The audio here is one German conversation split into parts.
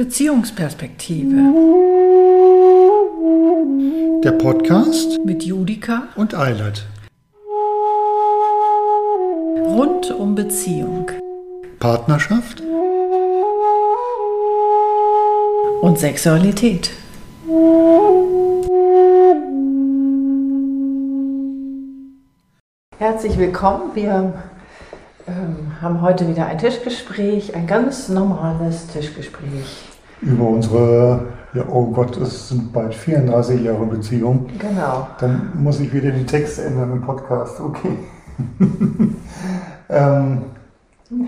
Beziehungsperspektive. Der Podcast mit Judika und Eilert. Rund um Beziehung. Partnerschaft und Sexualität. Herzlich willkommen. Wir ähm, haben heute wieder ein Tischgespräch, ein ganz normales Tischgespräch. Über unsere, ja, oh Gott, es sind bald 34 Jahre Beziehung. Genau. Dann muss ich wieder die Texte ändern im Podcast, okay. ähm.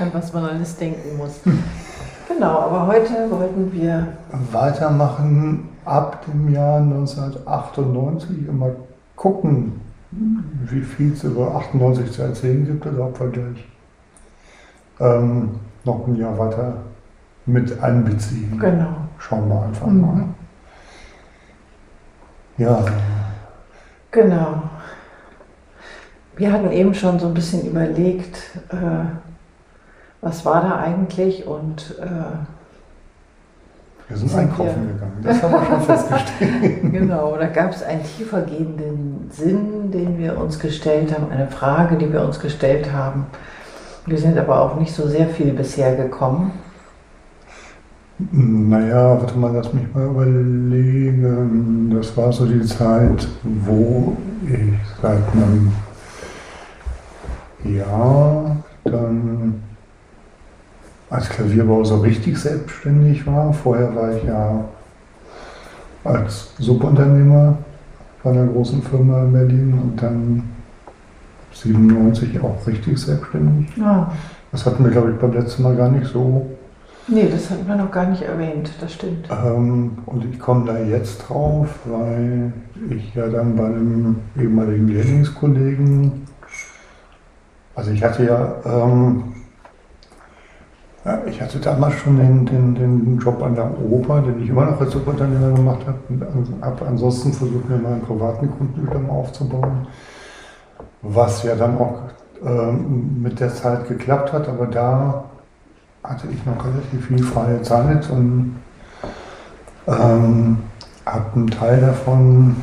An was man alles denken muss. Genau, aber heute wollten wir weitermachen ab dem Jahr 1998 immer gucken, wie viel es über 98 zu erzählen gibt oder ob wir gleich ähm, noch ein Jahr weiter mit einbeziehen. Genau. Schauen wir einfach mhm. mal. Ja. Genau. Wir hatten eben schon so ein bisschen überlegt, äh, was war da eigentlich und äh, wir sind, sind einkaufen wir gegangen, das haben wir schon festgestellt. genau, da gab es einen tiefergehenden Sinn, den wir uns gestellt haben, eine Frage, die wir uns gestellt haben. Wir sind aber auch nicht so sehr viel bisher gekommen. Naja, warte mal, lass mich mal überlegen. Das war so die Zeit, wo ich seit einem Jahr dann als Klavierbauer so richtig selbstständig war. Vorher war ich ja als Subunternehmer bei einer großen Firma in Berlin und dann 97 auch richtig selbstständig. Ja. Das hatten wir, glaube ich, beim letzten Mal gar nicht so. Nee, das hatten wir noch gar nicht erwähnt, das stimmt. Ähm, und ich komme da jetzt drauf, weil ich ja dann bei einem ehemaligen Lehrlingskollegen, also ich hatte ja ähm, ich hatte damals schon den, den, den Job an der Oper, den ich immer noch als Subunternehmer gemacht habe ansonsten versucht, mir meinen privaten Kunden wieder mal aufzubauen. Was ja dann auch ähm, mit der Zeit geklappt hat, aber da hatte ich noch relativ viel freie Zeit und ähm, habe einen Teil davon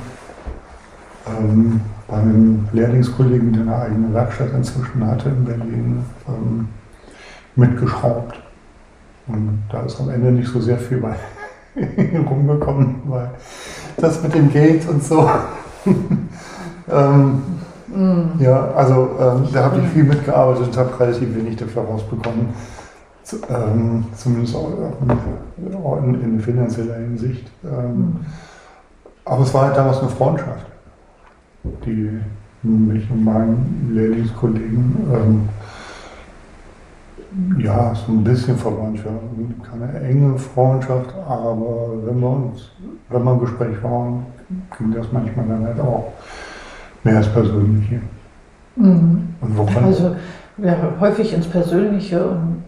ähm, bei einem Lehrlingskollegen, der eine eigene Werkstatt inzwischen hatte in Berlin, ähm, mitgeschraubt. Und da ist am Ende nicht so sehr viel bei rumgekommen, weil das mit dem Geld und so. ähm, mm. Ja, also ähm, da habe ich viel mitgearbeitet und habe relativ wenig dafür rausbekommen. Z ähm, zumindest auch in, in, finanzieller Hinsicht. Ähm, mm. Aber es war halt damals eine Freundschaft, die mich und meinen Lehrlingskollegen ähm, ja, so ein bisschen Verwandtschaft. Keine enge Freundschaft, aber wenn wir uns, wenn wir im Gespräch waren, ging das manchmal dann halt auch mehr als Persönliche. Mhm. Und woran? Also ja, häufig ins Persönliche und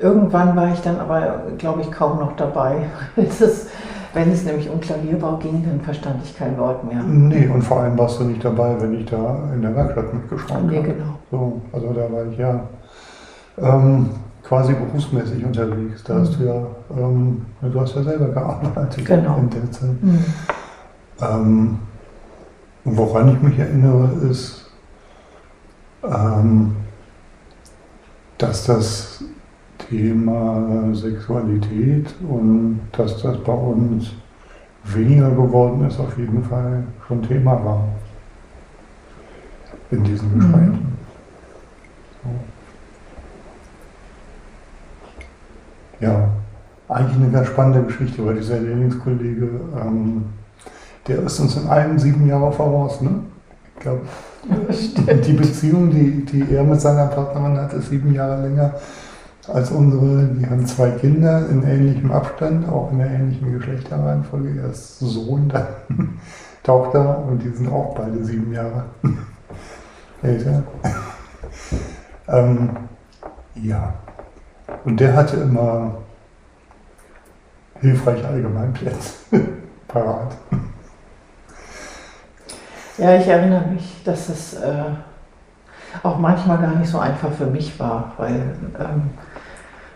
irgendwann war ich dann aber, glaube ich, kaum noch dabei. Das, wenn es nämlich um Klavierbau ging, dann verstand ich kein Wort mehr. Nee, und vor allem warst du nicht dabei, wenn ich da in der Werkstatt mitgeschraubt nee, habe. genau. So, also da war ich ja ähm, quasi berufsmäßig unterwegs. Da hast du ja, ähm, du hast ja selber gearbeitet genau. in der Zeit. Mhm. Ähm, woran ich mich erinnere, ist, ähm, dass das Thema Sexualität und dass das bei uns weniger geworden ist, auf jeden Fall schon Thema war in diesen Gesprächen. Mhm. So. Ja, eigentlich eine ganz spannende Geschichte, weil dieser Lehrlingskollege, ähm, der ist uns in allen sieben Jahren voraus, ne? Ich glaube, die Beziehung, die, die er mit seiner Partnerin hat, ist sieben Jahre länger als unsere. Die haben zwei Kinder in ähnlichem Abstand, auch in der ähnlichen Geschlechterreihenfolge. Er ist Sohn, dann Tochter und die sind auch beide sieben Jahre älter. ähm, ja. Und der hatte immer hilfreiche Allgemeinplätze parat. Ja, ich erinnere mich, dass es äh, auch manchmal gar nicht so einfach für mich war, weil ähm,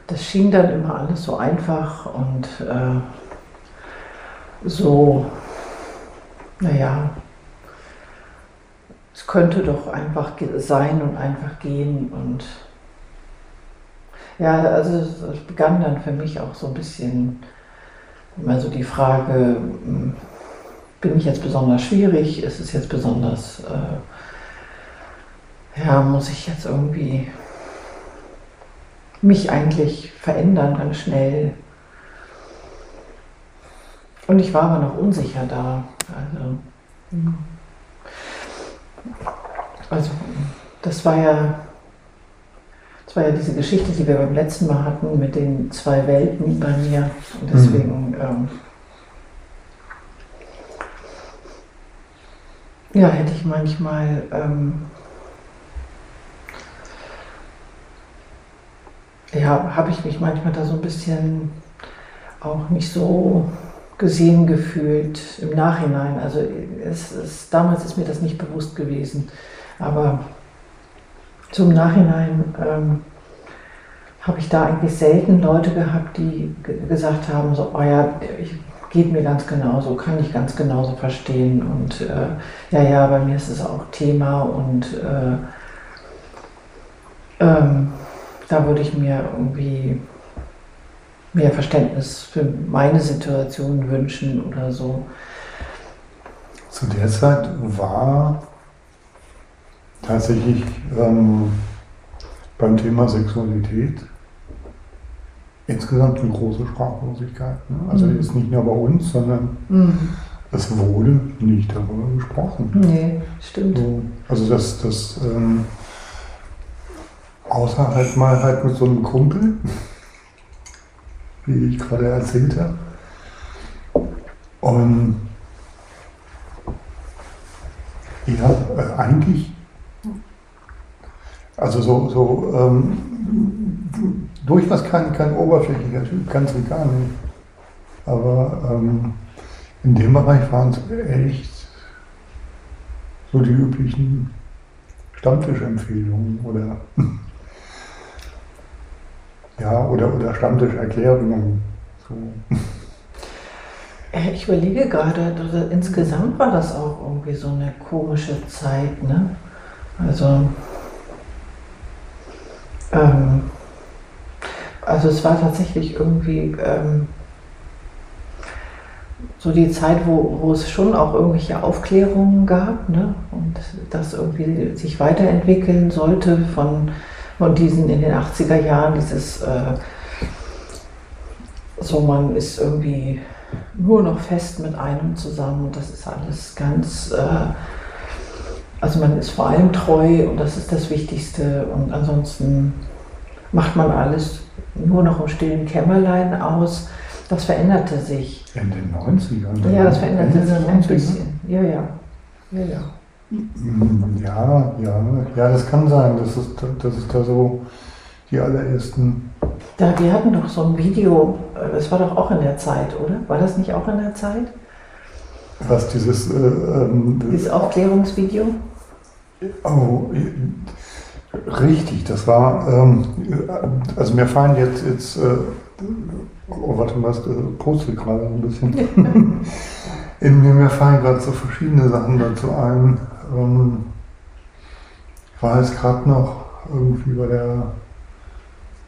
das schien dann immer alles so einfach und äh, so, naja, es könnte doch einfach sein und einfach gehen und ja, also es begann dann für mich auch so ein bisschen immer so die Frage, hm, bin ich jetzt besonders schwierig? Ist es jetzt besonders, äh, ja, muss ich jetzt irgendwie mich eigentlich verändern ganz schnell? Und ich war aber noch unsicher da. Also, also das war ja das war ja diese Geschichte, die wir beim letzten Mal hatten mit den zwei Welten bei mir. Und deswegen, mhm. ähm, ja, hätte ich manchmal ähm, ja, habe ich mich manchmal da so ein bisschen auch nicht so gesehen gefühlt im Nachhinein. Also es, es, damals ist mir das nicht bewusst gewesen, aber zum Nachhinein ähm, habe ich da eigentlich selten Leute gehabt, die gesagt haben, so, oh ja, ich, geht mir ganz genauso, kann ich ganz genauso verstehen und äh, ja, ja, bei mir ist es auch Thema und äh, ähm, da würde ich mir irgendwie mehr Verständnis für meine Situation wünschen oder so. Zu der Zeit war tatsächlich ähm, beim Thema Sexualität insgesamt eine große Sprachlosigkeit. Ne? Also mhm. jetzt nicht nur bei uns, sondern mhm. es wurde nicht darüber gesprochen. Nee, stimmt. So, also das, das ähm, außer halt mal halt mit so einem Kumpel, wie ich gerade erzählt habe. Und ja, äh, eigentlich also so, so ähm, durchaus kein, kein oberflächlicher Typ, ganz gar nicht. Aber ähm, in dem Bereich waren es echt so die üblichen Stammtischempfehlungen oder ja, oder, oder Stammtischerklärungen. So. Äh, ich überlege gerade, also insgesamt war das auch irgendwie so eine komische Zeit, ne? Also ähm, also es war tatsächlich irgendwie ähm, so die Zeit, wo, wo es schon auch irgendwelche Aufklärungen gab ne? und das irgendwie sich weiterentwickeln sollte von, von diesen in den 80er Jahren, dieses äh, so man ist irgendwie nur noch fest mit einem zusammen und das ist alles ganz, äh, also man ist vor allem treu und das ist das Wichtigste und ansonsten macht man alles nur noch im stillen Kämmerlein aus. Das veränderte sich. In den 90ern? Ja, das veränderte sich ein bisschen. Ja, ja. Ja, ja. Ja, ja, ja, das kann sein. Das ist, das ist da so die allerersten. Da, wir hatten doch so ein Video, das war doch auch in der Zeit, oder? War das nicht auch in der Zeit? Was, dieses. Äh, ähm, dieses Aufklärungsvideo? Oh, Richtig, das war, ähm, also mir fallen jetzt, jetzt äh, oh warte mal, das äh, postet gerade ein bisschen. In mir, mir fallen gerade so verschiedene Sachen dazu ein. Ähm, ich war jetzt gerade noch irgendwie bei der,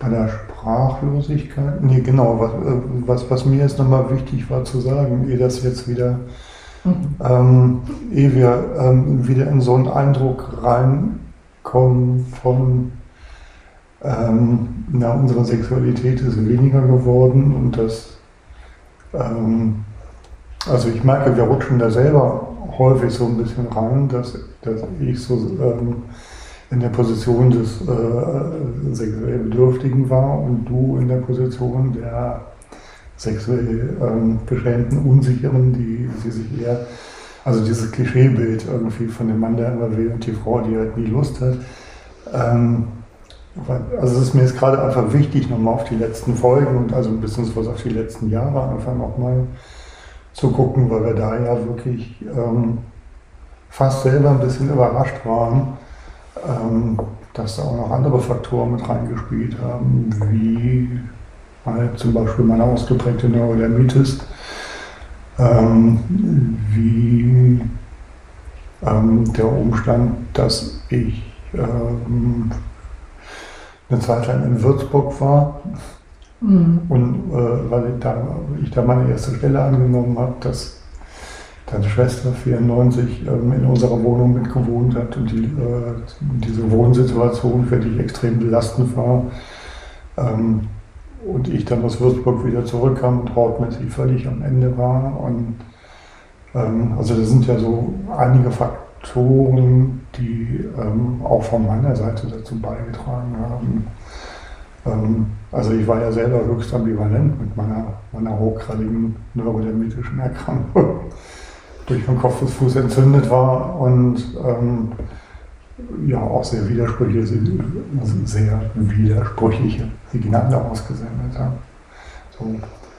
bei der Sprachlosigkeit. Nee, genau, was, äh, was, was mir jetzt nochmal wichtig war zu sagen, ehe das jetzt wieder, mhm. ähm, ehe wir ähm, wieder in so einen Eindruck rein kommen von, ähm, na, unsere Sexualität ist weniger geworden und das, ähm, also ich merke, wir rutschen da selber häufig so ein bisschen rein, dass, dass ich so ähm, in der Position des äh, sexuell Bedürftigen war und du in der Position der sexuell ähm, beschränkten Unsicheren, die sie sich eher also dieses Klischeebild irgendwie von dem Mann, der immer will und die Frau, die halt nie Lust hat. Ähm, also es ist mir jetzt gerade einfach wichtig, nochmal auf die letzten Folgen und also beziehungsweise auf die letzten Jahre einfach nochmal zu gucken, weil wir da ja wirklich ähm, fast selber ein bisschen überrascht waren, ähm, dass da auch noch andere Faktoren mit reingespielt haben, wie halt zum Beispiel meine ausgeprägte Neurodermitis, ähm, wie ähm, der Umstand, dass ich ähm, eine Zeit lang in Würzburg war mhm. und äh, weil ich da, ich da meine erste Stelle angenommen habe, dass deine Schwester 94 ähm, in unserer Wohnung mitgewohnt hat und die, äh, diese Wohnsituation für dich extrem belastend war. Ähm, und ich dann aus Würzburg wieder zurückkam und hautmäßig völlig am Ende war. Und ähm, also das sind ja so einige Faktoren, die ähm, auch von meiner Seite dazu beigetragen haben. Ähm, also ich war ja selber höchst ambivalent mit meiner, meiner hochgradigen neurodermitischen Erkrankung durch den Kopf bis Fuß entzündet war und ähm, ja auch sehr widersprüchliche, sehr widersprüchliche Signale ausgesendet haben. So.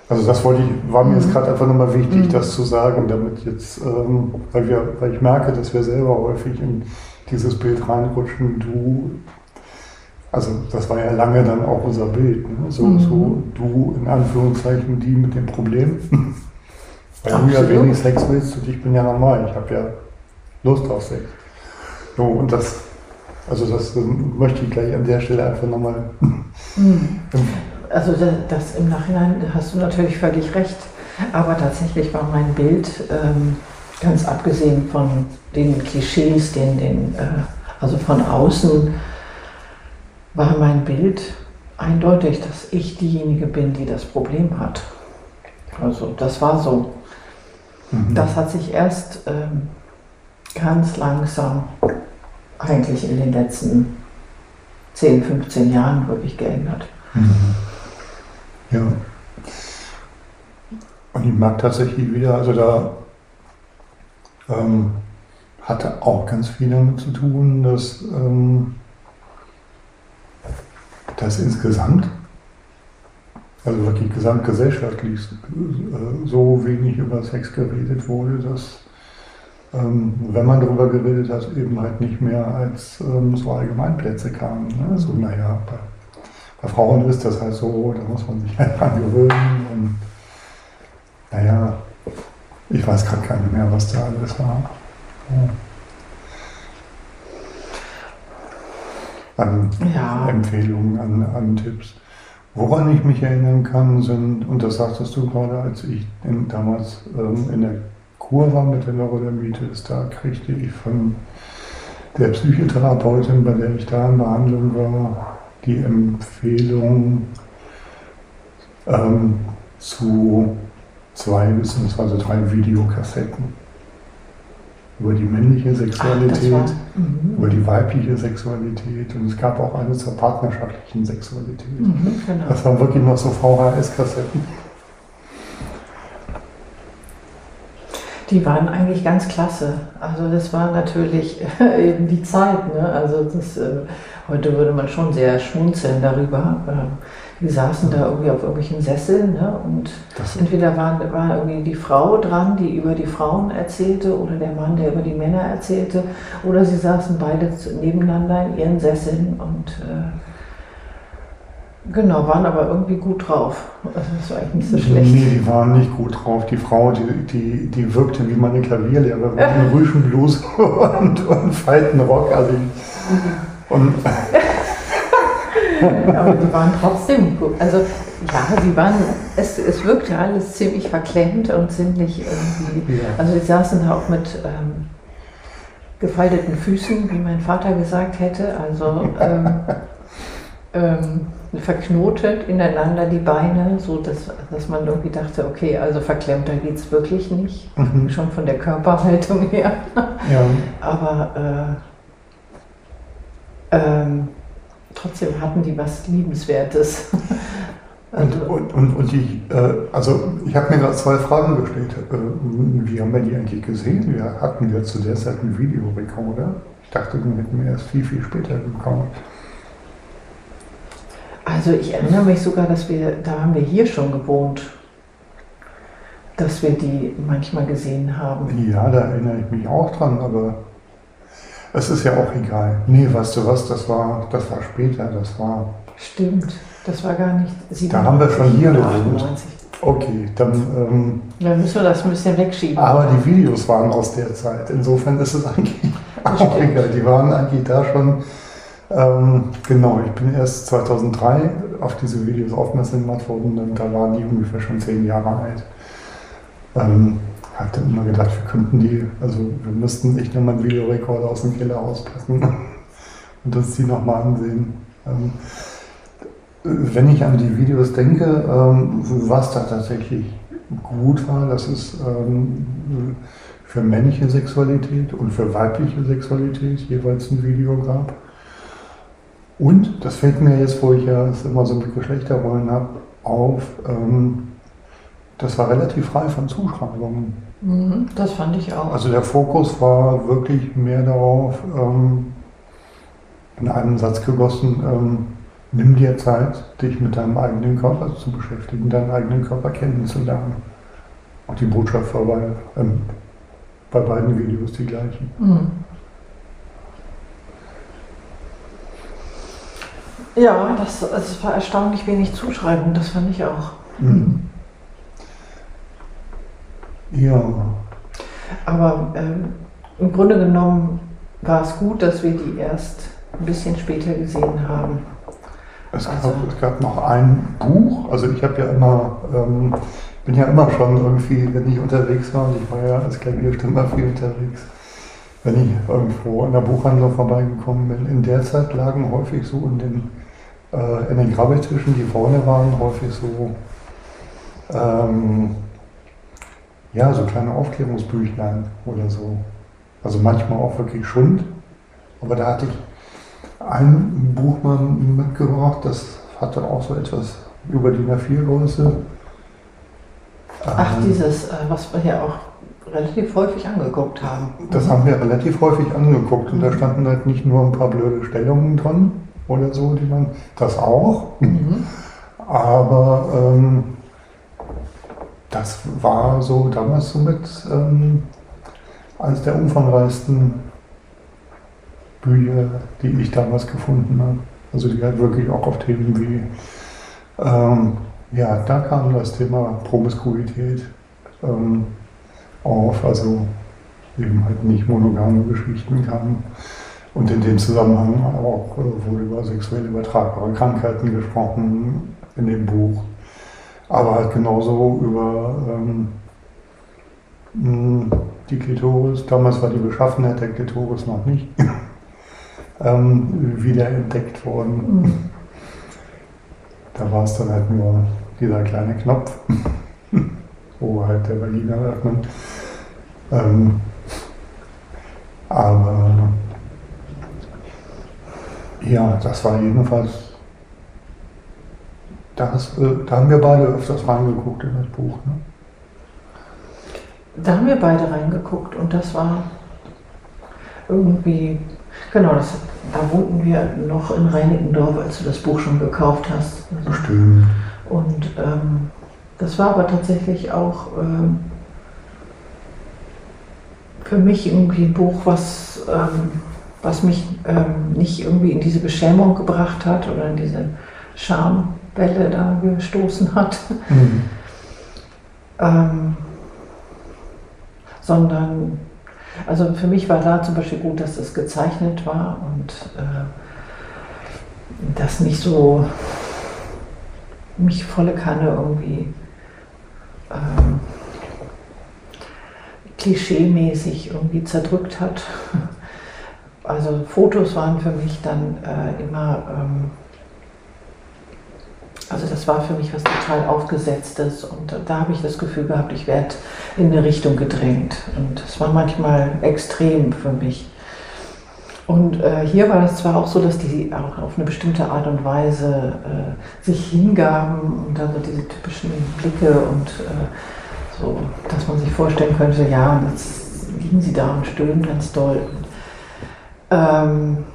Also das wollte ich, war mir jetzt mhm. gerade einfach nochmal wichtig, mhm. das zu sagen, damit jetzt, ähm, weil, wir, weil ich merke, dass wir selber häufig in dieses Bild reinrutschen, du, also das war ja lange dann auch unser Bild, ne? so, mhm. so du in Anführungszeichen die mit dem Problem. Weil du ja wenig Sex willst und ich bin ja normal. Ich habe ja Lust auf Sex. So, und das, also das möchte ich gleich an der Stelle einfach nochmal. Mhm. Also das im Nachhinein hast du natürlich völlig recht. Aber tatsächlich war mein Bild, ähm, ganz abgesehen von den Klischees, den, den, äh, also von außen, war mein Bild eindeutig, dass ich diejenige bin, die das Problem hat. Also das war so. Mhm. Das hat sich erst ähm, ganz langsam eigentlich in den letzten 10, 15 Jahren wirklich geändert. Mhm. Ja. Und ich mag tatsächlich wieder, also da ähm, hatte auch ganz viel damit zu tun, dass, ähm, dass insgesamt also wirklich gesamtgesellschaftlich äh, so wenig über Sex geredet wurde, dass ähm, wenn man darüber geredet hat, eben halt nicht mehr als ähm, so Allgemeinplätze kamen. Ne? So, naja, bei, bei, Frauen ist das halt so, da muss man sich halt dran gewöhnen und naja, ich weiß gerade nicht mehr, was da alles war. Ja. An ja. Empfehlungen, an, an Tipps. Woran ich mich erinnern kann, sind, und das sagtest du gerade, als ich in, damals ähm, in der Kur war mit der Neurodermitis, da kriegte ich von der Psychotherapeutin, bei der ich da in Behandlung war, die Empfehlung ähm, zu zwei bzw. drei Videokassetten über die männliche Sexualität, Ach, mhm. über die weibliche Sexualität und es gab auch eine zur partnerschaftlichen Sexualität. Mhm, genau. Das waren wirklich noch so VHS-Kassetten. Die waren eigentlich ganz klasse. Also das war natürlich eben die Zeit. Ne? Also das, äh, heute würde man schon sehr schmunzeln darüber. Ähm, die saßen da irgendwie auf irgendwelchen Sesseln ne? und das entweder war, war irgendwie die Frau dran, die über die Frauen erzählte oder der Mann, der über die Männer erzählte oder sie saßen beide nebeneinander in ihren Sesseln und äh, Genau, waren aber irgendwie gut drauf. Also das war eigentlich nicht so schlecht. Nee, die waren nicht gut drauf. Die Frau, die, die, die wirkte wie meine Klavierlehrerin in Rüschenbluse und, und Faltenrock. Also, und aber die waren trotzdem gut. Also ja, sie waren, es, es wirkte alles ziemlich verklemmt und ziemlich irgendwie, ja. also die saßen da auch mit ähm, gefalteten Füßen, wie mein Vater gesagt hätte, also ähm, ähm, verknotet ineinander die Beine, so dass, dass man irgendwie dachte, okay, also verklemmter geht es wirklich nicht, mhm. schon von der Körperhaltung her. Ja. Aber äh, ähm, trotzdem hatten die was Liebenswertes. Also und, und, und, die, äh, also ich habe mir da zwei Fragen gestellt. Äh, wie haben wir die eigentlich gesehen? Wir hatten ja zu der Zeit einen Videorekorder. Ich dachte, den hätten wir erst viel, viel später bekommen. Also ich erinnere mich sogar, dass wir, da haben wir hier schon gewohnt, dass wir die manchmal gesehen haben. Ja, da erinnere ich mich auch dran, aber Es ist ja auch egal. Nee, weißt du was, das war, das war später, das war. Stimmt, das war gar nicht. 97, da haben wir schon hier gewohnt. Okay, dann. Ähm, dann müssen wir das ein bisschen wegschieben. Aber die Videos waren aus der Zeit. Insofern ist es eigentlich auch egal. Die waren eigentlich da schon. Ähm, genau, ich bin erst 2003 auf diese Videos aufmerksam gemacht worden und da waren die ungefähr schon zehn Jahre alt. Ähm, hatte immer gedacht, wir könnten die, also wir müssten echt nochmal einen Videorekorder aus dem Keller auspacken und uns die nochmal ansehen. Ähm, wenn ich an die Videos denke, ähm, was da tatsächlich gut war, dass es ähm, für männliche Sexualität und für weibliche Sexualität jeweils ein Video gab. Und, das fällt mir jetzt, wo ich ja es immer so mit Geschlechterrollen habe, auf, ähm, das war relativ frei von Zuschreibungen. Mhm, das fand ich auch. Also der Fokus war wirklich mehr darauf, ähm, in einem Satz gegossen, ähm, nimm dir Zeit, dich mit deinem eigenen Körper zu beschäftigen, deinen eigenen Körper kennenzulernen. Und die Botschaft war bei, ähm, bei beiden Videos die gleiche. Mhm. Ja, das, das war erstaunlich wenig Zuschreibung, das fand ich auch. Mhm. Ja. Aber ähm, im Grunde genommen war es gut, dass wir die erst ein bisschen später gesehen haben. Es gab, also, es gab noch ein Buch, also ich habe ja immer, ähm, bin ja immer schon irgendwie, wenn ich unterwegs war, und ich war ja als Klavierstimmer viel unterwegs, wenn ich irgendwo in der Buchhandlung vorbeigekommen bin, in der Zeit lagen häufig so in den, äh, in den Grabbeltischen, die vorne waren, häufig so ähm, ja, so kleine Aufklärungsbüchlein oder so. Also manchmal auch wirklich Schund. Aber da hatte ich ein Buch mal mitgebracht, das hatte auch so etwas über die A4-Größe. Ach, ähm, dieses, äh, was wir ja auch relativ häufig angeguckt haben. Das haben wir relativ häufig angeguckt und da mhm. standen halt nicht nur ein paar blöde Stellungen drin oder so, die man, das auch, mhm. aber ähm, das war so damals somit ähm, eines der umfangreichsten Bücher, die ich damals gefunden habe. Also die hat wirklich auch auf Themen wie, ähm, ja, da kam das Thema Promiskuität ähm, auf, also eben halt nicht monogame Geschichten kamen. Und in dem Zusammenhang auch äh, wurde über sexuell übertragbare Krankheiten gesprochen in dem Buch aber halt genauso über ähm, die Klitoris. Damals war die Beschaffenheit der Klitoris noch nicht ähm, wieder entdeckt worden. Mhm. Da war es dann halt nur dieser kleine Knopf, wo halt der Vagina öffnet. Ähm, aber ja, das war jedenfalls da, hast, äh, da haben wir beide öfters reingeguckt in das Buch. Ne? Da haben wir beide reingeguckt und das war irgendwie, genau, das, da wohnten wir noch in Reinickendorf, als du das Buch schon gekauft hast. Bestimmt. Und ähm, das war aber tatsächlich auch ähm, für mich irgendwie ein Buch, was, ähm, was mich ähm, nicht irgendwie in diese Beschämung gebracht hat oder in diese Scham, Welle da gestoßen hat. Mhm. ähm, sondern, also für mich war da zum Beispiel gut, dass es gezeichnet war und äh, das nicht so mich volle Kanne irgendwie ähm, klischeemäßig irgendwie zerdrückt hat. Also Fotos waren für mich dann äh, immer ähm, also das war für mich was total Aufgesetztes und da habe ich das Gefühl gehabt, ich werde in eine Richtung gedrängt. Und es war manchmal extrem für mich. Und äh, hier war es zwar auch so, dass die auch auf eine bestimmte Art und Weise äh, sich hingaben und dann so diese typischen Blicke und äh, so, dass man sich vorstellen könnte, ja, jetzt liegen sie da und stöhnen ganz doll. Ähm,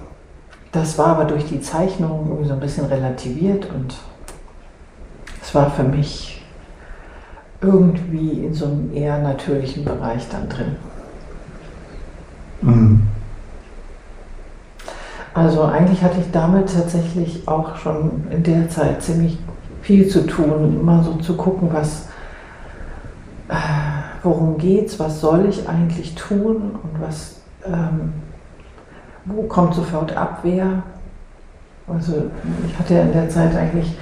das war aber durch die Zeichnung irgendwie so ein bisschen relativiert und es war für mich irgendwie in so einem eher natürlichen Bereich dann drin. Mhm. Also eigentlich hatte ich damit tatsächlich auch schon in der Zeit ziemlich viel zu tun, immer so zu gucken, was, äh, worum geht's, was soll ich eigentlich tun und was, ähm, wo kommt sofort Abwehr. Also ich hatte ja in der Zeit eigentlich,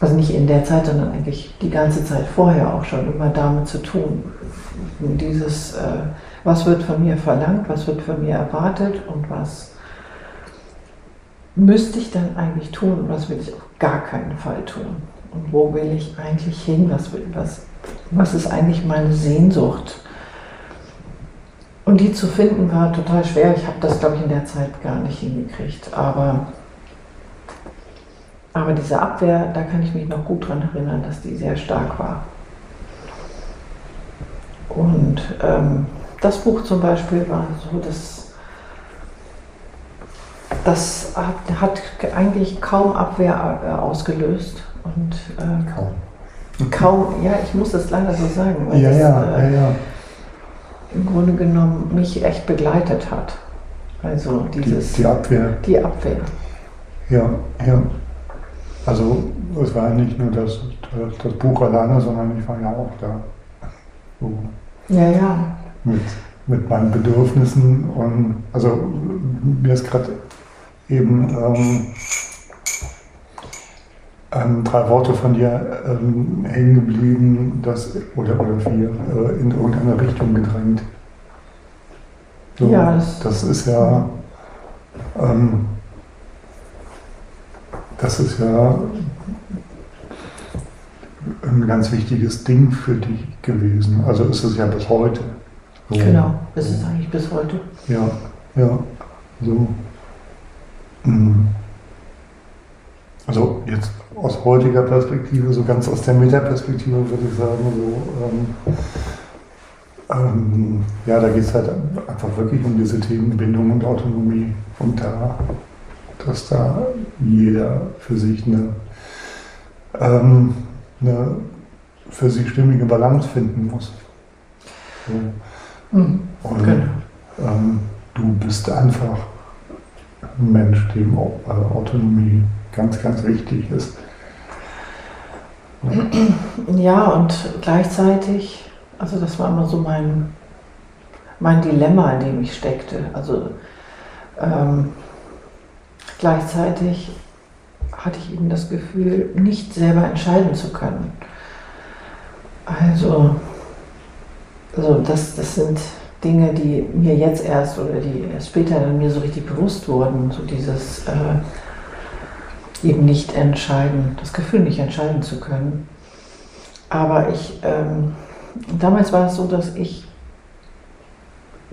also nicht in der Zeit, sondern eigentlich die ganze Zeit vorher auch schon immer damit zu tun. Dieses, äh, was wird von mir verlangt, was wird von mir erwartet und was müsste ich dann eigentlich tun und was will ich auf gar keinen Fall tun? Und wo will ich eigentlich hin? Was, will, was, was ist eigentlich meine Sehnsucht? Und die zu finden war total schwer. Ich habe das, glaube ich, in der Zeit gar nicht hingekriegt. Aber, aber diese Abwehr, da kann ich mich noch gut daran erinnern, dass die sehr stark war. Und ähm, das Buch zum Beispiel war so, dass das hat, hat, eigentlich kaum Abwehr äh, ausgelöst. Und, äh, kaum. Kaum, ja, ich muss das leider so sagen. Ja, das, ja, äh, ja, ja. Im Grunde genommen mich echt begleitet hat. Also dieses. Die, die Abwehr. Die Abwehr. Ja, ja. Also es war nicht nur das, das, das Buch alleine, sondern ich war ja auch da. So. Ja, ja. Mit, mit meinen Bedürfnissen und also mir ist gerade eben ähm, ähm, drei Worte von dir ähm, hängen geblieben, das, oder, oder vier, äh, in irgendeine Richtung gedrängt. So, ja, das, das, ist ja, ähm, das ist ja ein ganz wichtiges Ding für dich gewesen. Also ist es ja bis heute. So. Genau, ist es eigentlich bis heute. Ja, ja, so. Mhm. Also jetzt aus heutiger Perspektive, so ganz aus der Metaperspektive würde ich sagen, so, ähm, ähm, ja, da geht es halt einfach wirklich um diese Themen Bindung und Autonomie und da, dass da jeder für sich eine, ähm, eine für sich stimmige Balance finden muss. So. Mhm. Und genau. ähm, du bist einfach ein Mensch, dem äh, Autonomie ganz, ganz wichtig ist. Ja, und gleichzeitig, also das war immer so mein, mein Dilemma, in dem ich steckte. Also ähm, gleichzeitig hatte ich eben das Gefühl, nicht selber entscheiden zu können. Also, also das, das sind Dinge, die mir jetzt erst oder die erst später dann mir so richtig bewusst wurden, so dieses äh, eben nicht entscheiden, das Gefühl nicht entscheiden zu können. Aber ich, ähm, damals war es so, dass ich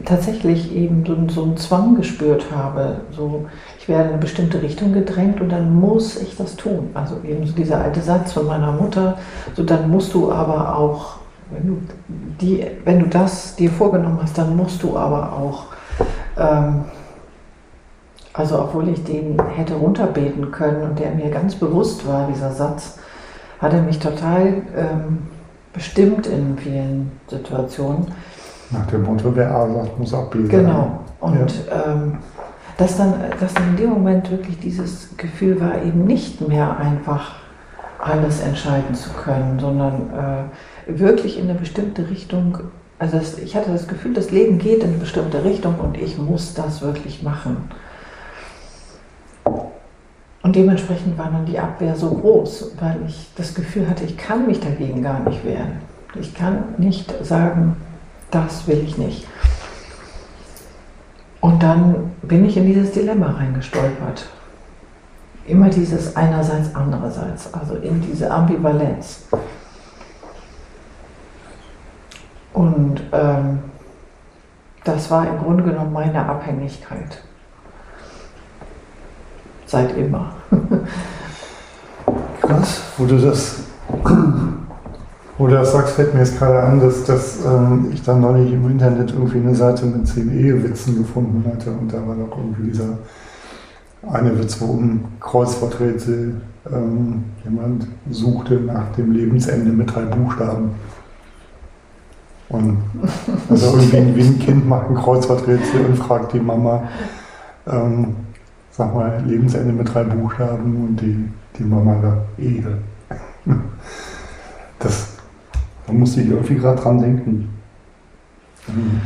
tatsächlich eben so, so einen Zwang gespürt habe. So, ich werde in eine bestimmte Richtung gedrängt und dann muss ich das tun. Also eben so dieser alte Satz von meiner Mutter, so dann musst du aber auch wenn du, die, wenn du das dir vorgenommen hast, dann musst du aber auch, ähm, also obwohl ich den hätte runterbeten können und der mir ganz bewusst war, dieser Satz, hat er mich total ähm, bestimmt in vielen Situationen. Nach dem Motto, wer A sagt, muss auch B sagen. Genau. Und ja. ähm, dass, dann, dass dann in dem Moment wirklich dieses Gefühl war, eben nicht mehr einfach alles entscheiden zu können, sondern äh, wirklich in eine bestimmte Richtung. Also das, ich hatte das Gefühl, das Leben geht in eine bestimmte Richtung und ich muss das wirklich machen. Und dementsprechend war dann die Abwehr so groß, weil ich das Gefühl hatte, ich kann mich dagegen gar nicht wehren. Ich kann nicht sagen, das will ich nicht. Und dann bin ich in dieses Dilemma reingestolpert immer dieses einerseits, andererseits, also in diese Ambivalenz. Und ähm, das war im Grunde genommen meine Abhängigkeit. Seit immer. Krass, wo du das, wo du das sagst, fällt mir jetzt gerade an, dass, dass ähm, ich dann neulich im Internet irgendwie eine Seite mit zehn Ehewitzen gefunden hatte und da war doch irgendwie dieser eine Witz, wo ein Kreuzworträtsel ähm, jemand suchte nach dem Lebensende mit drei Buchstaben. Und also irgendwie wie ein Kind macht ein Kreuzworträtsel und fragt die Mama, ähm, sag mal, Lebensende mit drei Buchstaben und die, die Mama sagt Ehe. Das, da musste ich irgendwie gerade dran denken. Mhm.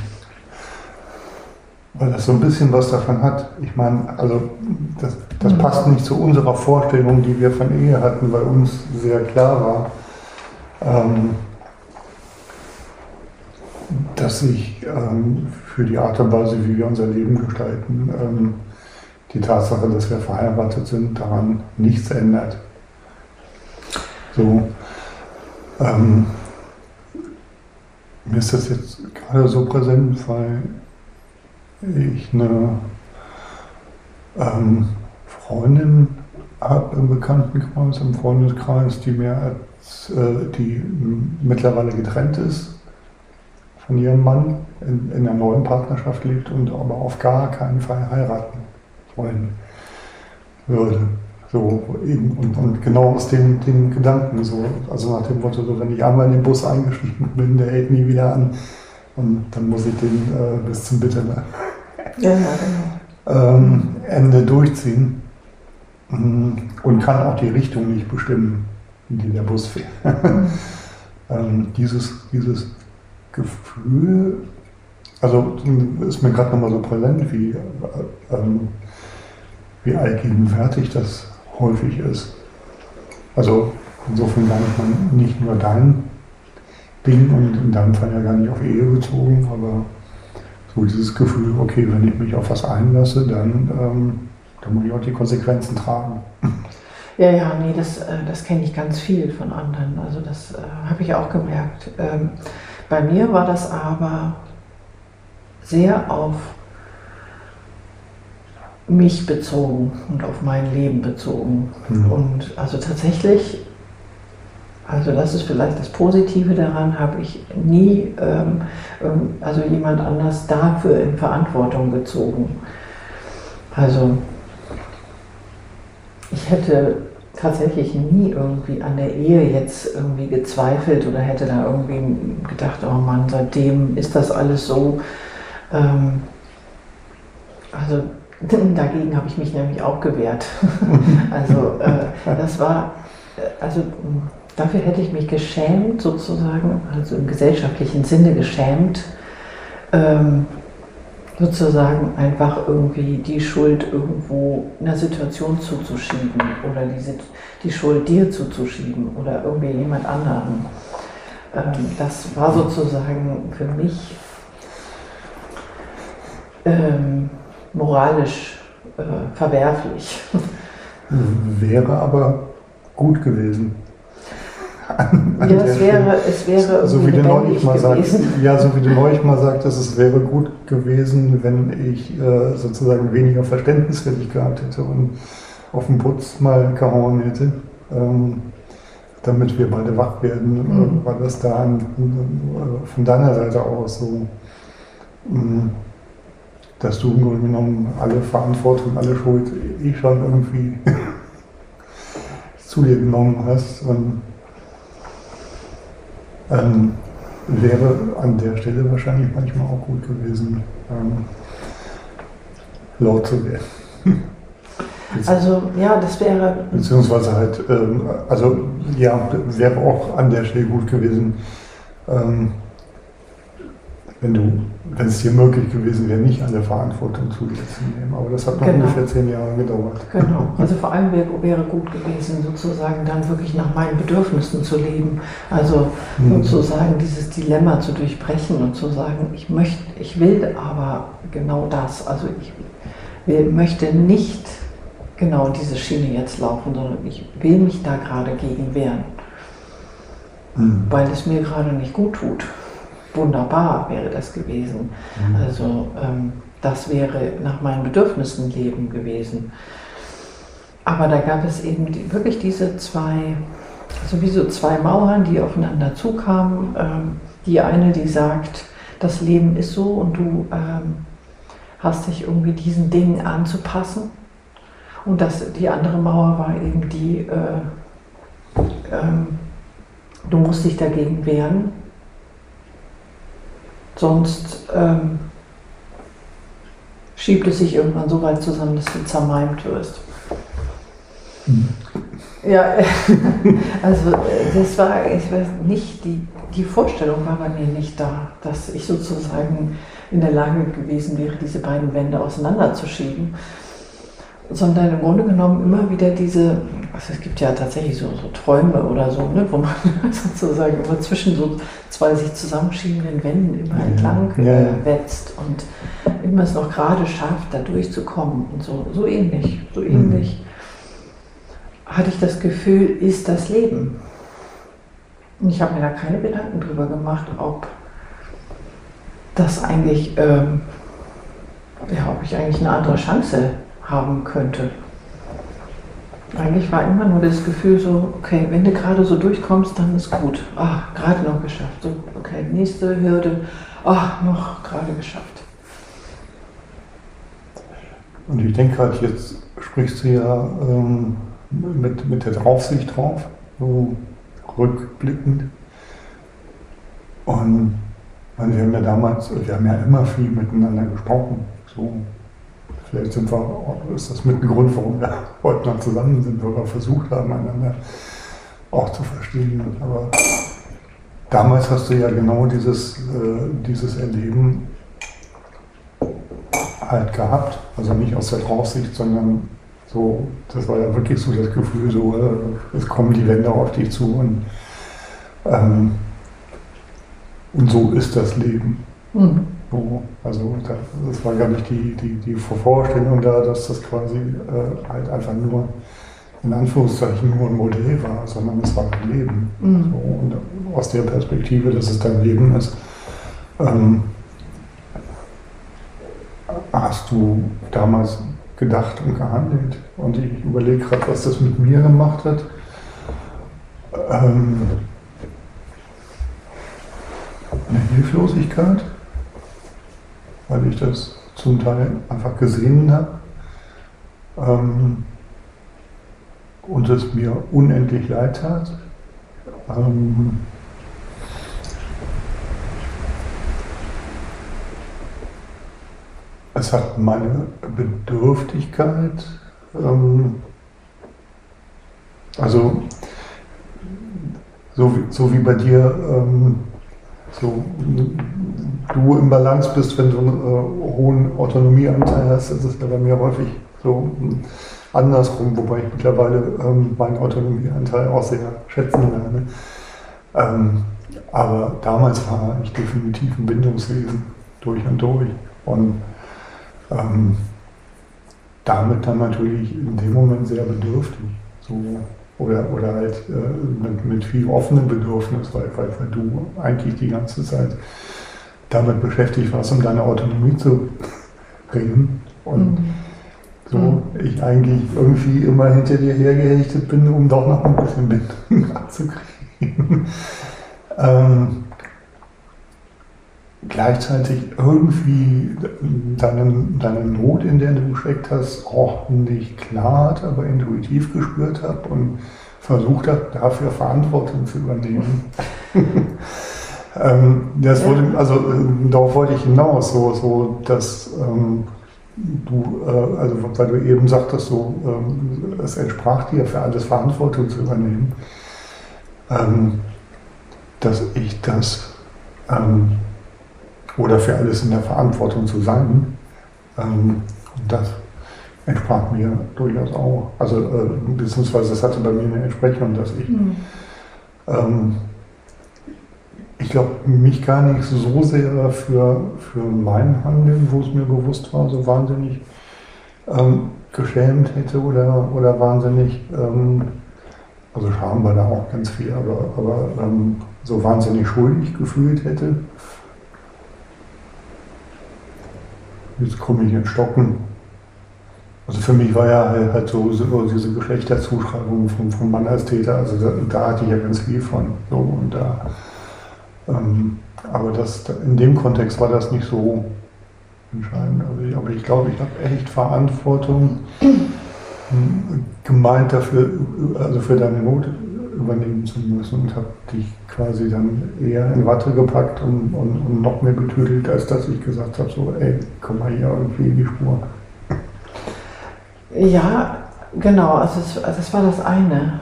Weil das so ein bisschen was davon hat. Ich meine, also das, das mhm. passt nicht zu unserer Vorstellung, die wir von Ehe hatten, weil uns sehr klar war, ähm, dass sich ähm, für die Art und Weise, wie wir unser Leben gestalten, ähm, die Tatsache, dass wir verheiratet sind, daran nichts ändert. So, ähm, mir ist das jetzt gerade so präsent, weil ich eine ähm, Freundin habe im Bekanntenkreis, im Freundeskreis, die mir als, äh, die mittlerweile getrennt ist von ihrem Mann, in, in einer neuen Partnerschaft lebt und aber auf gar keinen Fall heiraten wollen würde. So, eben, und, und genau aus dem, dem Gedanken, so, also nach dem Motto, so, wenn ich einmal in den Bus eingestiegen bin, der hält nie wieder an. Und dann muss ich den äh, bis zum Bitte ja, genau. ähm, Ende durchziehen. Mm, und kann auch die Richtung nicht bestimmen, in die der Bus fährt. Mhm. ähm, dieses, dieses Gefühl, also ist mir gerade nochmal so präsent, wie, äh, ähm, wie allgegenwärtig das häufig ist. Also insofern gar nicht, mal, nicht nur dein Ding und in deinem Fall ja gar nicht auf Ehe bezogen, aber so dieses Gefühl, okay, wenn ich mich auf was einlasse, dann, ähm, dann muss ich auch die Konsequenzen tragen. Ja, ja, nee, das, äh, das kenne ich ganz viel von anderen. Also das äh, habe ich auch gemerkt. Ähm, bei mir war das aber sehr auf mich bezogen und auf mein Leben bezogen. Mhm. Und also tatsächlich, also das ist vielleicht das Positive daran, habe ich nie ähm, also jemand anders dafür in Verantwortung gezogen. Also ich hätte tatsächlich nie irgendwie an der Ehe jetzt irgendwie gezweifelt oder hätte da irgendwie gedacht, oh Mann, seitdem ist das alles so. Ähm, also Dagegen habe ich mich nämlich auch gewehrt. also äh, das war, äh, also dafür hätte ich mich geschämt sozusagen, also im gesellschaftlichen Sinne geschämt, ähm, sozusagen einfach irgendwie die Schuld irgendwo einer Situation zuzuschieben oder die, die Schuld dir zuzuschieben oder irgendwie jemand anderen. Ähm, das war sozusagen für mich ähm, moralisch äh, verwerflich. Wäre aber gut gewesen. An, an ja, es wäre, es wäre so wie du neulich mal sagst, ja, so wie du neulich mal sagtest, es wäre gut gewesen, wenn ich äh, sozusagen weniger Verständnis für dich gehabt hätte und auf den Putz mal gehauen hätte, ähm, damit wir beide wach werden, mhm. war das da an, äh, von deiner Seite aus so. Mh, mm, dass du im Grunde genommen alle Verantwortung, alle Schuld eh schon irgendwie zu dir genommen hast. Und ähm, wäre an der Stelle wahrscheinlich manchmal auch gut gewesen, ähm, laut zu werden. Also ja, das wäre. Beziehungsweise halt, ähm, also ja, wäre auch an der Stelle gut gewesen, ähm, wenn du, wenn es dir möglich gewesen wäre, nicht alle Verantwortung zu dir zu nehmen. Aber das hat noch genau. ungefähr zehn Jahre gedauert. Genau. Also vor allem wäre, wäre gut gewesen, sozusagen dann wirklich nach meinen Bedürfnissen zu leben. Also mhm. sozusagen dieses Dilemma zu durchbrechen und zu sagen, ich möchte, ich will aber genau das. Also ich will, möchte nicht genau diese Schiene jetzt laufen, sondern ich will mich da gerade gegen wehren. Mhm. Weil es mir gerade nicht gut tut wunderbar wäre das gewesen. Mhm. Also ähm, das wäre nach meinen Bedürfnissen leben gewesen. Aber da gab es eben die, wirklich diese zwei, sowieso also zwei Mauern, die aufeinander zukamen. Ähm, die eine, die sagt, das Leben ist so und du ähm, hast dich irgendwie diesen Dingen anzupassen. Und das, die andere Mauer war eben die, äh, ähm, du musst dich dagegen wehren Sonst ähm, schiebt es sich irgendwann so weit zusammen, dass du zermalmt wirst. Mhm. Ja, also das war, ich weiß nicht, die, die Vorstellung war bei mir nicht da, dass ich sozusagen in der Lage gewesen wäre, diese beiden Wände auseinanderzuschieben sondern im Grunde genommen immer wieder diese, also es gibt ja tatsächlich so, so Träume oder so, ne, wo man sozusagen immer zwischen so zwei sich zusammenschiebenden Wänden immer entlang ja, ja. Äh, wetzt und immer es noch gerade schafft, da durchzukommen und so, so ähnlich, so mhm. ähnlich mhm. hatte ich das Gefühl, ist das Leben. Und ich habe mir da keine Gedanken drüber gemacht, ob das eigentlich, ähm, ja, ob ich eigentlich eine andere Chance haben könnte. Eigentlich war immer nur das Gefühl so, okay, wenn du gerade so durchkommst, dann ist gut. Ah, gerade noch geschafft. So, okay, nächste Hürde. Ah, noch gerade geschafft. Und ich denke halt, jetzt sprichst du ja ähm, mit, mit der Draufsicht drauf, so rückblickend. Und wir haben ja damals, wir haben ja immer viel miteinander gesprochen. So Vielleicht sind wir, ist das mit ein Grund, warum wir heute noch zusammen sind, weil wir versucht haben, einander auch zu verstehen. Aber damals hast du ja genau dieses, äh, dieses Erleben halt gehabt. Also nicht aus der Draufsicht, sondern so, das war ja wirklich so das Gefühl, so, äh, es kommen die Wände auf dich zu und, ähm, und so ist das Leben. Mhm. So, also das war gar nicht die, die, die Vorstellung da, dass das quasi äh, halt einfach nur in Anführungszeichen nur ein Modell war, sondern es war ein Leben. Mhm. So, und aus der Perspektive, dass es dein Leben ist, ähm, hast du damals gedacht und gehandelt. Und ich überlege gerade, was das mit mir gemacht hat. Ähm, eine Hilflosigkeit weil ich das zum Teil einfach gesehen habe ähm, und es mir unendlich leid tat. Ähm, es hat meine Bedürftigkeit, ähm, also so, so wie bei dir, ähm, so du im Balance bist, wenn du einen äh, hohen Autonomieanteil hast, ist es ja bei mir häufig so hm, andersrum, wobei ich mittlerweile ähm, meinen Autonomieanteil auch sehr schätzen lerne. Ähm, aber damals war ich definitiv ein Bindungswesen durch und durch. Und ähm, damit dann natürlich in dem Moment sehr bedürftig. So, oder, oder halt äh, mit, mit, viel offenem Bedürfnis, weil, weil, weil du eigentlich die ganze Zeit damit beschäftigt warst, um deine Autonomie zu bringen. Und mhm. so mhm. ich eigentlich irgendwie immer hinter dir hergerichtet bin, um doch noch ein bisschen Bindung abzukriegen. ähm, gleichzeitig irgendwie deine, deine Not, in der du gesteckt hast, auch nicht klar, aber intuitiv gespürt habe und versucht habe, dafür Verantwortung zu übernehmen. Ähm, das wurde, also äh, darauf wollte ich hinaus, so, so dass ähm, du, äh, also weil du eben sagtest, so, ähm, es entsprach dir für alles Verantwortung zu übernehmen, ähm, dass ich das ähm, oder für alles in der Verantwortung zu sein, ähm, das entsprach mir durchaus auch. Also äh, beziehungsweise es hatte bei mir eine Entsprechung, dass ich mhm ich glaube, mich gar nicht so sehr für, für mein Handeln, wo es mir bewusst war, so wahnsinnig ähm, geschämt hätte oder, oder wahnsinnig, ähm, also Scham war da auch ganz viel, aber, aber ähm, so wahnsinnig schuldig gefühlt hätte. Jetzt komme ich ins Stocken. Also für mich war ja halt, so, so, diese Geschlechterzuschreibung vom, vom Mann als Täter, also da, da hatte ich ja ganz viel von. So, und da ähm, aber das, in dem Kontext war das nicht so entscheidend. Also ich, aber ich glaube, ich habe echt Verantwortung hm, gemeint dafür, also für deine Not übernehmen zu müssen und habe dich quasi dann eher in Watte gepackt und, und, und noch mehr betüdelt, als dass ich gesagt habe, so, ey, komm mal hier irgendwie in die Spur. Ja, genau, also es, also es war das eine.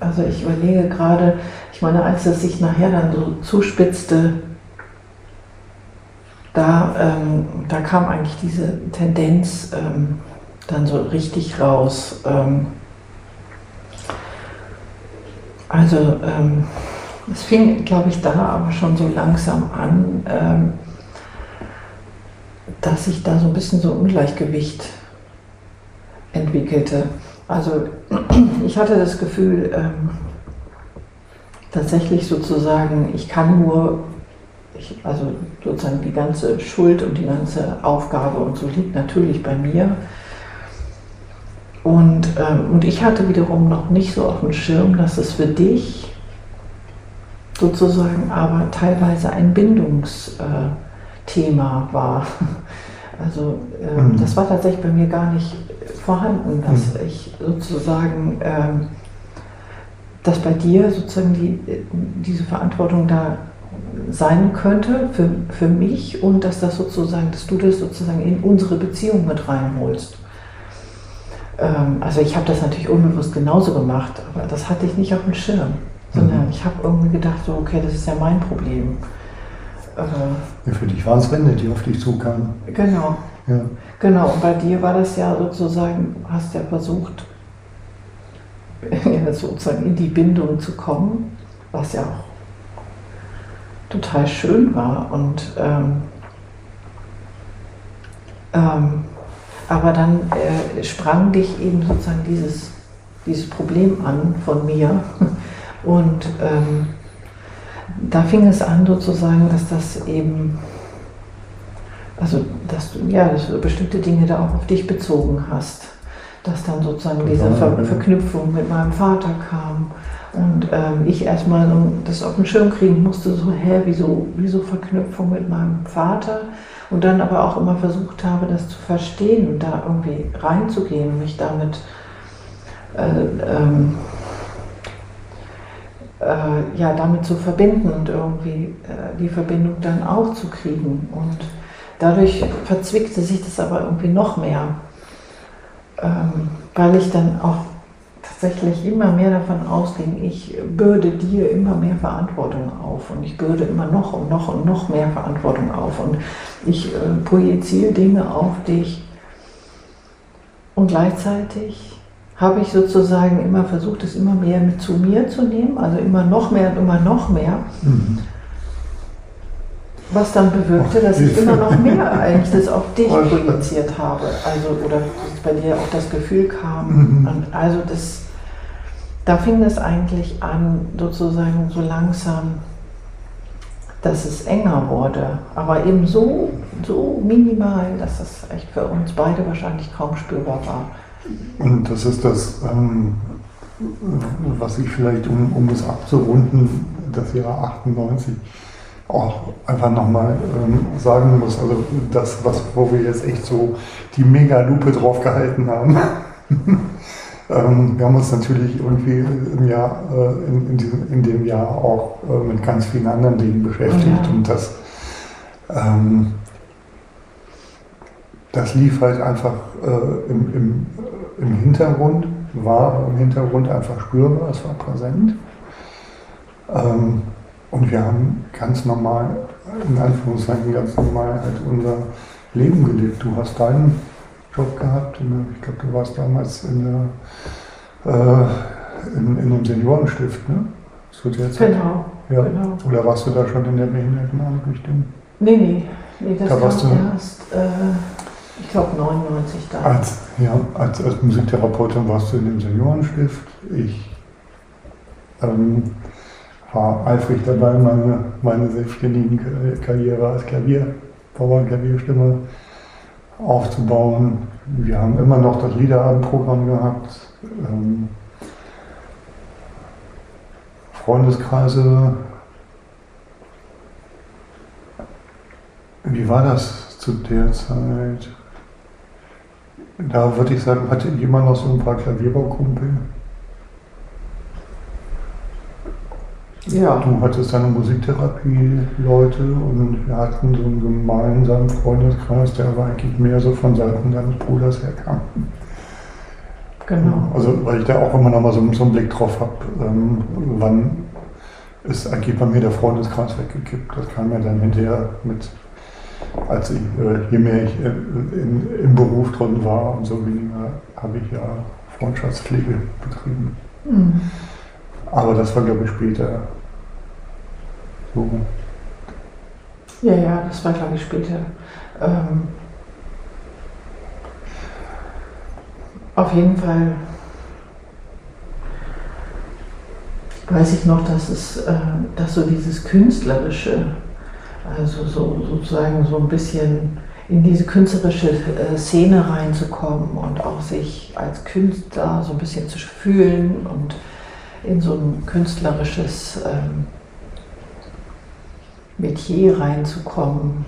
Also ich überlege gerade, ich meine, als es sich nachher dann so zuspitzte, da, ähm, da kam eigentlich diese Tendenz ähm, dann so richtig raus. Ähm, also ähm, es fing, glaube ich, da aber schon so langsam an, ähm, dass sich da so ein bisschen so Ungleichgewicht entwickelte. Also ich hatte das Gefühl, ähm, tatsächlich sozusagen, ich kann nur, ich, also sozusagen die ganze Schuld und die ganze Aufgabe und so liegt natürlich bei mir. Und, ähm, und ich hatte wiederum noch nicht so auf dem Schirm, dass es für dich sozusagen aber teilweise ein Bindungsthema äh, war. Also ähm, mhm. das war tatsächlich bei mir gar nicht vorhanden, dass mhm. ich sozusagen, ähm, dass bei dir sozusagen die, diese Verantwortung da sein könnte für, für mich und dass das sozusagen, dass du das sozusagen in unsere Beziehung mit reinholst. Ähm, also ich habe das natürlich unbewusst genauso gemacht, aber das hatte ich nicht auf dem Schirm, sondern mhm. ich habe irgendwie gedacht, so, okay, das ist ja mein Problem. Äh, ja, für dich waren es Wände, die auf dich zukamen. Genau. Ja. Genau, und bei dir war das ja sozusagen, hast ja versucht, sozusagen in die Bindung zu kommen, was ja auch total schön war. Und ähm, ähm, aber dann äh, sprang dich eben sozusagen dieses, dieses Problem an von mir. Und ähm, da fing es an sozusagen, dass das eben, also dass du, ja, dass du bestimmte Dinge da auch auf dich bezogen hast. Dass dann sozusagen diese Ver Verknüpfung mit meinem Vater kam. Und ähm, ich erstmal das auf den Schirm kriegen musste, so, hä, wieso, wieso Verknüpfung mit meinem Vater? und dann aber auch immer versucht habe, das zu verstehen und da irgendwie reinzugehen mich damit äh, ähm, äh, ja, damit zu verbinden und irgendwie äh, die Verbindung dann auch zu kriegen. Und dadurch verzwickte sich das aber irgendwie noch mehr, ähm, weil ich dann auch tatsächlich immer mehr davon ausging, ich bürde dir immer mehr Verantwortung auf und ich bürde immer noch und noch und noch mehr Verantwortung auf und ich äh, projiziere Dinge auf dich. Und gleichzeitig habe ich sozusagen immer versucht, es immer mehr mit zu mir zu nehmen, also immer noch mehr und immer noch mehr. Mhm. Was dann bewirkte, dass ich immer noch mehr eigentlich das auf dich projiziert habe. Also, oder bei dir auch das Gefühl kam. Mhm. Also das, da fing es eigentlich an, sozusagen so langsam, dass es enger wurde. Aber eben so, so minimal, dass das echt für uns beide wahrscheinlich kaum spürbar war. Und das ist das, ähm, was ich vielleicht, um, um es abzurunden, das Jahr 98 auch einfach nochmal ähm, sagen muss. Also das, was, wo wir jetzt echt so die Mega-Lupe drauf gehalten haben. ähm, wir haben uns natürlich irgendwie im Jahr, äh, in, in, diesem, in dem Jahr auch äh, mit ganz vielen anderen Dingen beschäftigt. Ja. Und das, ähm, das lief halt einfach äh, im, im, im Hintergrund, war im Hintergrund einfach spürbar, es war präsent. Ähm, und wir haben ganz normal, in Anführungszeichen ganz normal halt unser Leben gelebt. Du hast deinen Job gehabt, ich glaube, du warst damals in, der, äh, in, in einem Seniorenstift, ne? Zu der Zeit. Genau, ja. genau. Oder warst du da schon in der Behinderteneinrichtung? Nee, nee, nee, das da warst du erst, äh, ich glaube, 99 da. Als, ja, als, als Musiktherapeutin warst du in dem Seniorenstift. Ich ähm, war eifrig dabei, meine, meine selbstständige Karriere als Klavierbauer, Klavierstimme aufzubauen. Wir haben immer noch das Liederabendprogramm gehabt. Ähm, Freundeskreise. Wie war das zu der Zeit? Da würde ich sagen, hatte jemand noch so ein paar Klavierbaukumpel. Ja. Du hattest deine Musiktherapie-Leute und wir hatten so einen gemeinsamen Freundeskreis, der aber eigentlich mehr so von Seiten deines Bruders herkam. Genau. Also, weil ich da auch immer noch mal so, so einen Blick drauf habe, ähm, wann ist eigentlich bei mir der Freundeskreis weggekippt. Das kam mir dann hinterher mit, als ich, äh, je mehr ich in, in, im Beruf drin war, umso weniger habe ich ja Freundschaftspflege betrieben. Mhm. Aber das war, glaube ich, später so. Ja, ja, das war, glaube ich, später. Ähm, auf jeden Fall weiß ich noch, dass es, äh, dass so dieses Künstlerische, also so, sozusagen so ein bisschen in diese künstlerische äh, Szene reinzukommen und auch sich als Künstler so ein bisschen zu fühlen und in so ein künstlerisches ähm, Metier reinzukommen.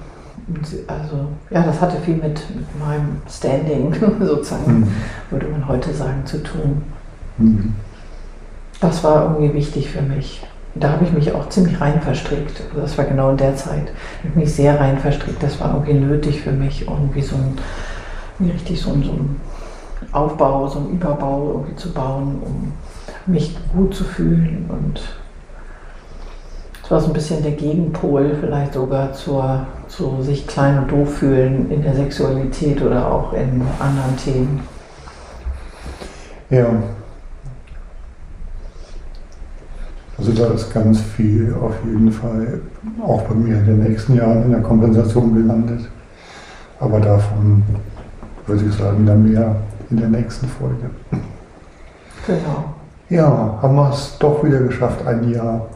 Und also, ja, das hatte viel mit, mit meinem Standing sozusagen, mhm. würde man heute sagen, zu tun. Mhm. Das war irgendwie wichtig für mich. Da habe ich mich auch ziemlich rein verstrickt. Das war genau in der Zeit. Ich habe mich sehr rein verstrickt. Das war irgendwie nötig für mich, irgendwie so ein, richtig so ein, so ein Aufbau, so ein Überbau irgendwie zu bauen, um mich gut zu fühlen. Und es war so ein bisschen der Gegenpol vielleicht sogar zur, zu sich klein und doof fühlen in der Sexualität oder auch in anderen Themen. Ja, Also da ist ganz viel auf jeden Fall auch bei mir in den nächsten Jahren in der Kompensation gelandet. Aber davon würde ich sagen, dann mehr in der nächsten Folge. Genau. Ja, haben wir es doch wieder geschafft, ein Jahr.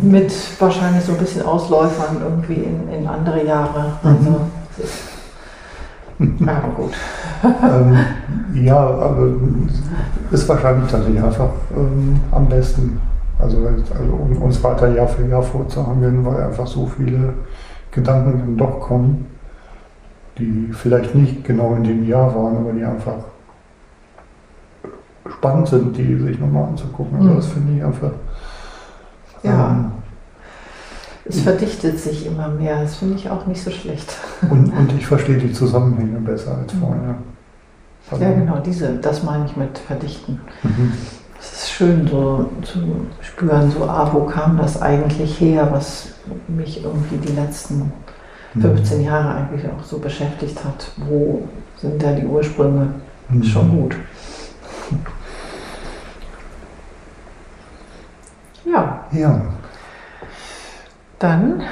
Mit wahrscheinlich so ein bisschen Ausläufern irgendwie in, in andere Jahre. Also, mhm. Aber gut. ähm, ja, aber ist wahrscheinlich tatsächlich einfach ähm, am besten. Also, also um uns weiter Jahr für Jahr vorzuhangeln, weil einfach so viele Gedanken dann doch kommen, die vielleicht nicht genau in dem Jahr waren, aber die einfach spannend sind, die sich nochmal anzugucken. Also das finde ich einfach. Es verdichtet sich immer mehr. Das finde ich auch nicht so schlecht. Und, und ich verstehe die Zusammenhänge besser als mhm. vorher. Also ja, genau, diese, das meine ich mit verdichten. Mhm. Es ist schön so zu spüren, so, ah, wo kam das eigentlich her, was mich irgendwie die letzten 15 mhm. Jahre eigentlich auch so beschäftigt hat. Wo sind da die Ursprünge? Mhm. Schon gut. Ja. Ja. Dann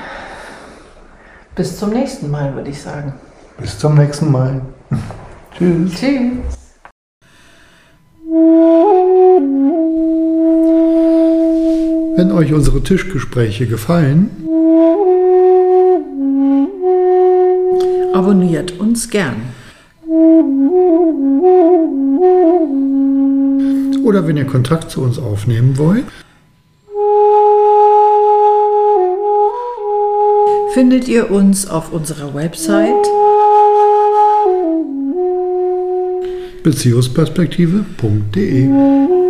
bis zum nächsten Mal, würde ich sagen. Bis zum nächsten Mal. Tschüss. Tschüss. Wenn euch unsere Tischgespräche gefallen, abonniert uns gern. Oder wenn ihr Kontakt zu uns aufnehmen wollt, findet ihr uns auf unserer Website beziehungsperspektive.de.